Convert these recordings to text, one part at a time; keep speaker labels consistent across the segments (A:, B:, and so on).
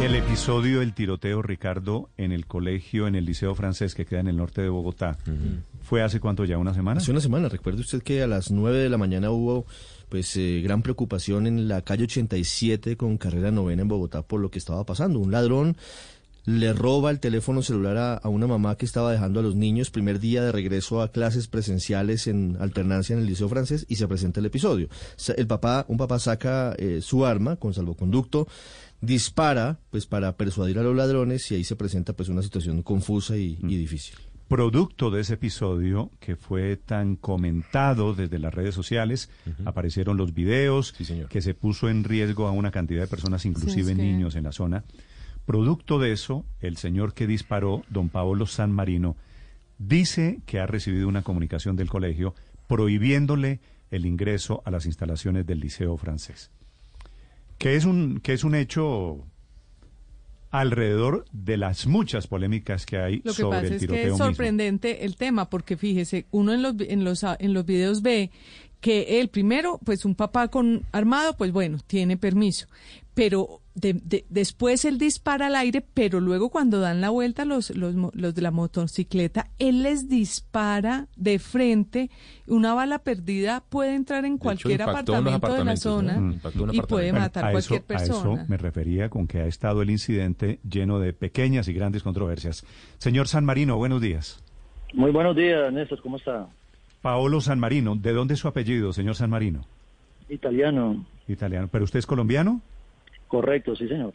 A: El episodio del tiroteo, Ricardo, en el colegio, en el Liceo Francés que queda en el norte de Bogotá, ¿fue hace cuánto ya? ¿Una semana?
B: Hace una semana. Recuerde usted que a las 9 de la mañana hubo pues eh, gran preocupación en la calle 87 con carrera novena en Bogotá por lo que estaba pasando. Un ladrón le roba el teléfono celular a, a, una mamá que estaba dejando a los niños primer día de regreso a clases presenciales en alternancia en el liceo francés y se presenta el episodio. El papá, un papá saca eh, su arma con salvoconducto, dispara pues para persuadir a los ladrones y ahí se presenta pues una situación confusa y, y difícil.
A: Producto de ese episodio que fue tan comentado desde las redes sociales, uh -huh. aparecieron los videos,
B: sí,
A: que se puso en riesgo a una cantidad de personas, inclusive sí, es que... niños en la zona. Producto de eso, el señor que disparó, don Paolo San Marino, dice que ha recibido una comunicación del colegio prohibiéndole el ingreso a las instalaciones del Liceo francés. Que es un, que es un hecho alrededor de las muchas polémicas que hay
C: Lo que
A: sobre
C: pasa
A: el
C: es
A: tiroteo
C: que es
A: mismo.
C: sorprendente el tema, porque fíjese, uno en los, en los, en los videos ve que él primero, pues un papá con armado, pues bueno, tiene permiso, pero de, de, después él dispara al aire, pero luego cuando dan la vuelta los, los, los, de la motocicleta, él les dispara de frente, una bala perdida puede entrar en cualquier
D: hecho,
C: apartamento de la zona
A: Mm.
D: ¿no?
C: y puede
A: Bueno,
C: matar
A: a
C: cualquier
A: eso,
C: persona.
A: A eso me refería con que ha estado el incidente lleno de pequeñas y grandes controversias. Señor San Marino, buenos días.
E: Muy buenos días, Néstor, ¿cómo está?
A: Paolo San Marino, ¿de dónde es su apellido, señor San Marino?
E: Italiano.
A: Italiano. ¿Pero usted es colombiano?
E: Correcto, sí, señor.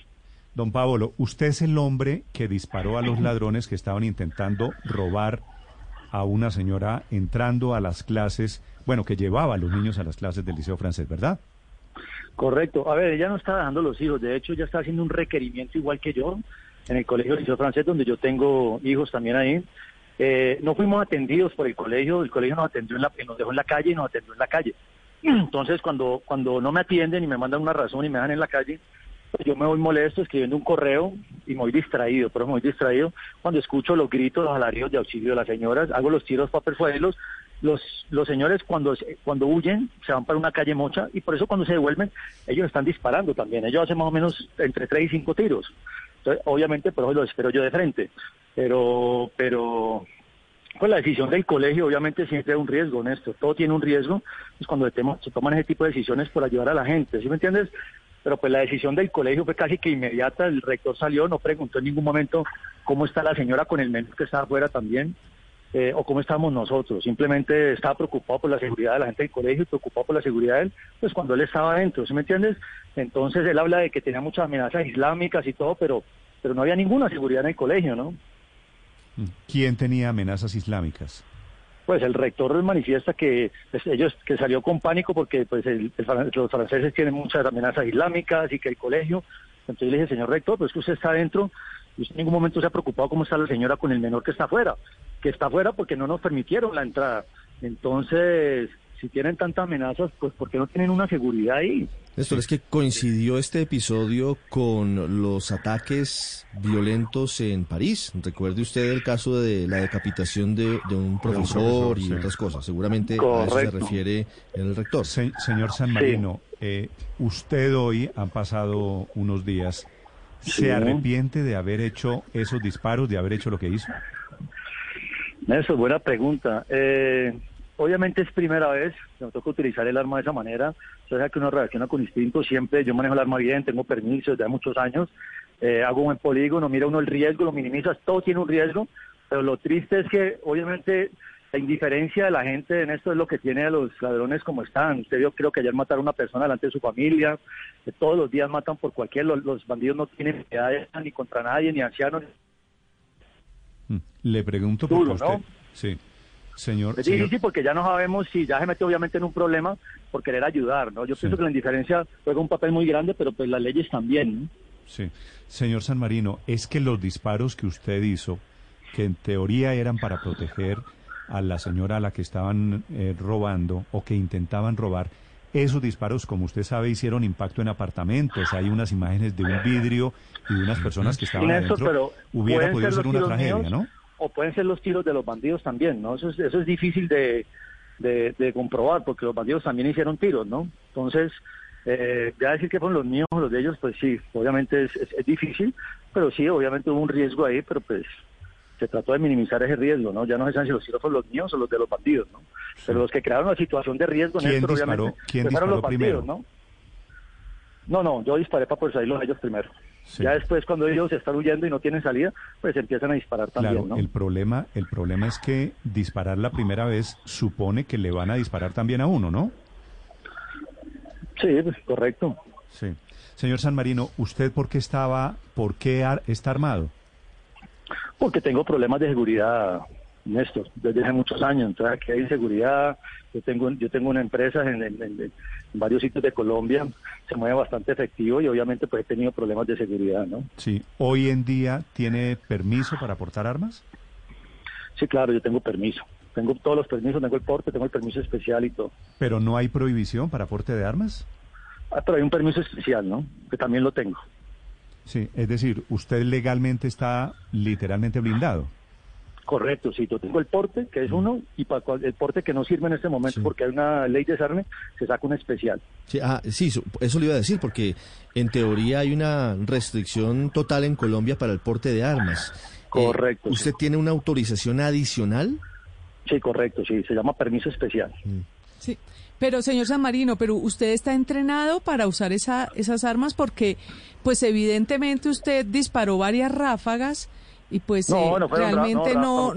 A: Don Paolo, usted es el hombre que disparó a los ladrones que estaban intentando robar a una señora entrando a las clases, bueno, que llevaba a los niños a las clases del Liceo Francés, ¿verdad?
E: Correcto. A ver, ella no está dejando los hijos, de hecho, ella está haciendo un requerimiento igual que yo en el Colegio Liceo Francés, donde yo tengo hijos también ahí. Eh, no fuimos atendidos por el colegio, el colegio nos atendió en la, nos dejó en la calle y nos atendió en la calle. Entonces, cuando, cuando no me atienden y me mandan una razón y me dejan en la calle, yo me voy molesto escribiendo un correo y voy distraído, pero voy distraído cuando escucho los gritos, los alaridos de auxilio de las señoras, hago los tiros para persuadirlos. Los, los señores cuando, cuando huyen se van para una calle mocha y por eso cuando se devuelven ellos están disparando también. Ellos hacen más o menos entre 3 y 5 tiros. Entonces, obviamente, por eso lo espero yo de frente. Pero, pero, pues la decisión del colegio obviamente siempre es un riesgo, Néstor. Todo tiene un riesgo. Pues cuando se toman ese tipo de decisiones por ayudar a la gente, ¿sí me entiendes? Pero pues la decisión del colegio fue casi que inmediata. El rector salió, no preguntó en ningún momento cómo está la señora con el menor que estaba afuera también. Eh, o cómo estamos nosotros. Simplemente estaba preocupado por la seguridad de la gente del colegio preocupado por la seguridad de él, pues cuando él estaba adentro, ¿sí me entiendes? Entonces él habla de que tenía muchas amenazas islámicas y todo, pero, pero no había ninguna seguridad en el colegio, ¿no?
A: ¿Quién tenía amenazas islámicas?
E: Pues el rector manifiesta que pues, ellos que salió con pánico porque pues el, los franceses tienen muchas amenazas islámicas y que el colegio. Entonces le dije, señor rector, pues que usted está adentro y usted en ningún momento se ha preocupado cómo está la señora con el menor que está afuera, que está afuera porque no nos permitieron la entrada. Entonces, si tienen tantas amenazas, pues ¿por qué no tienen una seguridad ahí?
B: Néstor, es que coincidió este episodio con los ataques violentos en París. Recuerde usted el caso de la decapitación de, de un profesor, un profesor y sí. otras cosas. Seguramente Correcto. a eso se refiere el rector.
A: Se, señor San Marino, sí. eh, usted hoy han pasado unos días. ¿Se sí. arrepiente de haber hecho esos disparos, de haber hecho lo que hizo?
E: Eso, buena pregunta. Eh, obviamente es primera vez que me toca utilizar el arma de esa manera. O sea que uno reacciona con instinto siempre. Yo manejo el arma bien, tengo permiso desde hace muchos años. Eh, hago un buen polígono, mira uno el riesgo, lo minimizas, todo tiene un riesgo. Pero lo triste es que obviamente la indiferencia de la gente en esto es lo que tiene a los ladrones como están. Usted yo creo que ayer mataron a una persona delante de su familia. Que todos los días matan por cualquier. Los, los bandidos no tienen piedad ni contra nadie, ni ancianos.
A: Le pregunto por usted. ¿no? Sí. Señor,
E: es
A: señor.
E: difícil porque ya no sabemos si ya se mete obviamente en un problema por querer ayudar, ¿no? Yo sí. pienso que la indiferencia juega un papel muy grande, pero pues las leyes también, ¿no?
A: Sí. Señor San Marino, es que los disparos que usted hizo, que en teoría eran para proteger a la señora a la que estaban eh, robando o que intentaban robar, esos disparos, como usted sabe, hicieron impacto en apartamentos. Hay unas imágenes de un vidrio y de unas personas que estaban
E: eso,
A: adentro.
E: Pero
A: Hubiera podido ser una tragedia,
E: míos,
A: ¿no?
E: O pueden ser los tiros de los bandidos también, ¿no? Eso es, eso es difícil de, de, de, comprobar porque los bandidos también hicieron tiros, ¿no? Entonces, Eh, ya decir que fueron los míos o los de ellos, pues sí, obviamente es, es, es difícil, pero sí, obviamente hubo un riesgo ahí, pero pues se trató de minimizar ese riesgo, ¿no? Ya no se saben si los tiros fueron los míos o los de los bandidos, ¿no? Pero los que crearon la situación de riesgo,
A: ¿Quién
E: Néstor,
A: disparó?
E: obviamente,
A: ¿Quién
E: pues
A: disparó
E: los bandidos,
A: primero?
E: ¿no? No, no, yo disparé para persuadirlos a ellos primero.
A: Sí.
E: Ya después, cuando ellos están huyendo y no tienen salida, pues empiezan a disparar también,
A: Claro,
E: ¿no?
A: el problema, el problema es que disparar la primera vez supone que le van a disparar también a uno, ¿no?
E: Sí, pues, correcto.
A: Sí. Señor San Marino, ¿usted por qué estaba, por qué ar- está armado?
E: Porque tengo problemas de seguridad, Néstor, desde hace muchos años. Entonces aquí hay inseguridad. Yo tengo, yo tengo una empresa en, en- en- en varios sitios de Colombia, se mueve bastante efectivo y obviamente pues he tenido problemas de seguridad, ¿no?
A: Sí. ¿Hoy en día tiene permiso para portar armas?
E: Sí, claro, yo tengo permiso. Tengo todos los permisos, tengo el porte, tengo el permiso especial y todo.
A: ¿Pero no hay prohibición para porte de armas?
E: Ah, pero hay un permiso especial, ¿no? Que también lo tengo.
A: Sí, es decir, usted legalmente está literalmente blindado.
E: Correcto, sí, yo tengo el porte, que es uno, y para cual- el porte que no sirve en este momento
B: Sí.
E: porque hay una ley de desarme, se saca un especial.
B: Sí, ah, sí, eso, eso le iba a decir, porque en teoría hay una restricción total en Colombia para el porte de armas. Eh,
E: Correcto,
B: ¿Usted
E: sí.
B: tiene una autorización adicional?
E: Sí, correcto, sí, se llama permiso especial.
C: Sí. Pero, señor San Marino, pero usted está entrenado para usar esa, esas armas porque, pues evidentemente usted disparó varias ráfagas y pues
E: No,
C: eh,
E: no
C: realmente
E: no,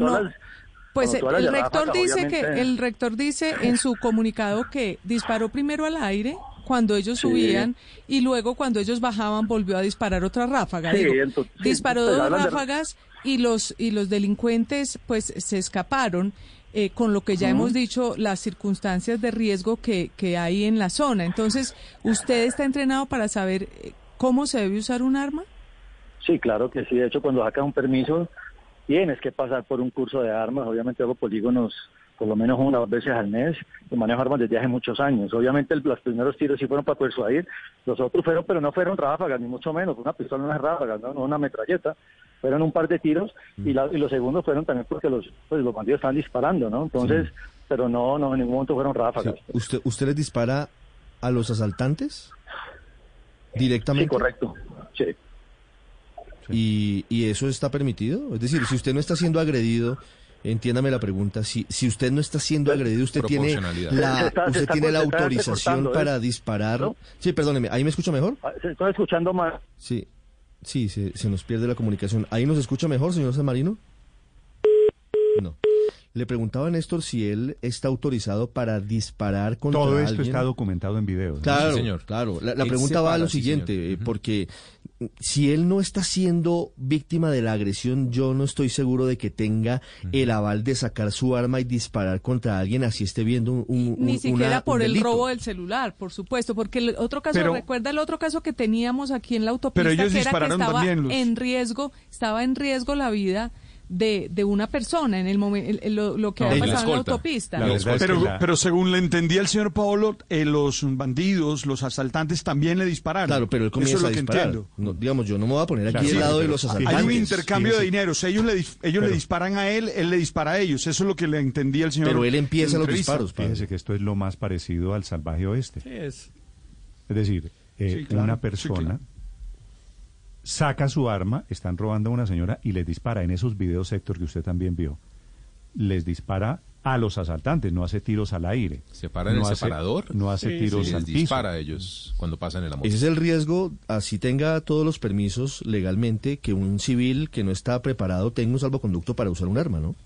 C: Pues
E: tú
C: el rector dice que el rector dice en su comunicado que disparó primero al aire cuando ellos
E: Sí.
C: subían y luego cuando ellos bajaban volvió a disparar otra ráfaga.
E: Sí,
C: Digo,
E: entonces- sí,
C: disparó
E: pues,
C: dos
E: de-
C: ráfagas y los y los delincuentes pues se escaparon. eh, con lo que ya hemos dicho, las circunstancias de riesgo que, que hay en la zona. Entonces, ¿usted está entrenado para saber eh, cómo se debe usar un arma?
E: Sí, claro que sí. De hecho, cuando sacas un permiso, tienes que pasar por un curso de armas. Obviamente hago polígonos por lo menos una o dos veces al mes. Y manejo armas desde hace muchos años. Obviamente el- los primeros tiros sí fueron para persuadir. Los otros fueron, pero no fueron ráfagas, ni mucho menos. Una pistola, no es ráfagas, no, una metralleta. Fueron un par de tiros. Y, la- y los segundos fueron también porque los, pues, los bandidos estaban disparando, ¿no? Entonces, pero no, no, en ningún momento fueron
B: Sí.
E: ráfagas.
B: ¿Usted, ¿Usted les dispara a los asaltantes
E: Sí,
B: directamente?
E: correcto. Sí.
B: ¿Y, ¿Y eso está permitido? Es decir, si usted no está siendo agredido, entiéndame la pregunta, si, si usted no está siendo agredido, usted tiene la,
E: está-
B: usted
E: está-
B: tiene la
E: se está
B: autorización
E: recortando, ¿eh?
B: para disparar.
E: ¿No?
B: Sí, perdóneme, ¿ahí me escucha mejor?
E: Ah, se- Estoy escuchando más.
B: Sí, sí, se, se nos pierde la comunicación. ¿Ahí nos escucha mejor, señor San Marino? No. Le preguntaba a Néstor si él está autorizado para disparar contra
A: Todo esto
B: alguien.
A: está documentado en video. ¿no?
B: Claro,
D: Sí, señor.
B: claro. La, pregunta va a
D: para,
B: lo
D: sí,
B: siguiente, eh, porque si él no está siendo víctima de la agresión, yo no estoy seguro de que tenga el aval de sacar su arma y disparar contra alguien así esté viendo un, un-
C: Ni siquiera
B: una-
C: por
B: un
C: el robo del celular, por supuesto, porque el otro caso,
F: Pero-
C: recuerda el otro caso que teníamos aquí en la autopista,
F: Pero ellos
C: que era que
F: dispararon
C: estaba
F: también
C: en riesgo, estaba en riesgo la vida de, de una persona en el momento, lo, lo que
D: No,
C: había pasado en la autopista.
A: La verdad es
F: Pero,
A: que la-
F: pero según le entendía el señor Paolo, eh, los bandidos, los asaltantes también le dispararon.
B: Claro, pero él
F: Eso
B: comienza
F: es lo
B: a
F: que
B: disparar.
F: entiendo.
B: No, digamos, yo no me voy a poner aquí
A: Claro,
B: del
A: sí,
B: lado de los
A: hay un
B: asaltantes.
F: Hay un intercambio de dinero. O sea, ellos, le, ellos le disparan a él, él le dispara a ellos. Eso es lo que le entendía el señor.
B: Pero él empieza los disparos, padre.
A: Fíjese que esto es lo más parecido al salvaje oeste.
D: es.
A: Es decir, eh,
F: Sí, claro,
A: una
F: sí,
A: persona
F: claro.
A: Saca su arma, están robando a una señora y les dispara. En esos videos, Héctor, que usted también vio, les dispara a los asaltantes, no hace tiros al aire.
D: Se para en
A: no
D: el
A: hace-
D: separador.
A: No hace
D: Sí,
A: tiros
D: sí,
A: al
D: les
A: piso.
D: dispara a ellos cuando pasan en la moto.
B: Ese es el riesgo, así tenga todos los permisos legalmente, que un civil que no está preparado tenga un salvoconducto para usar un arma, ¿no?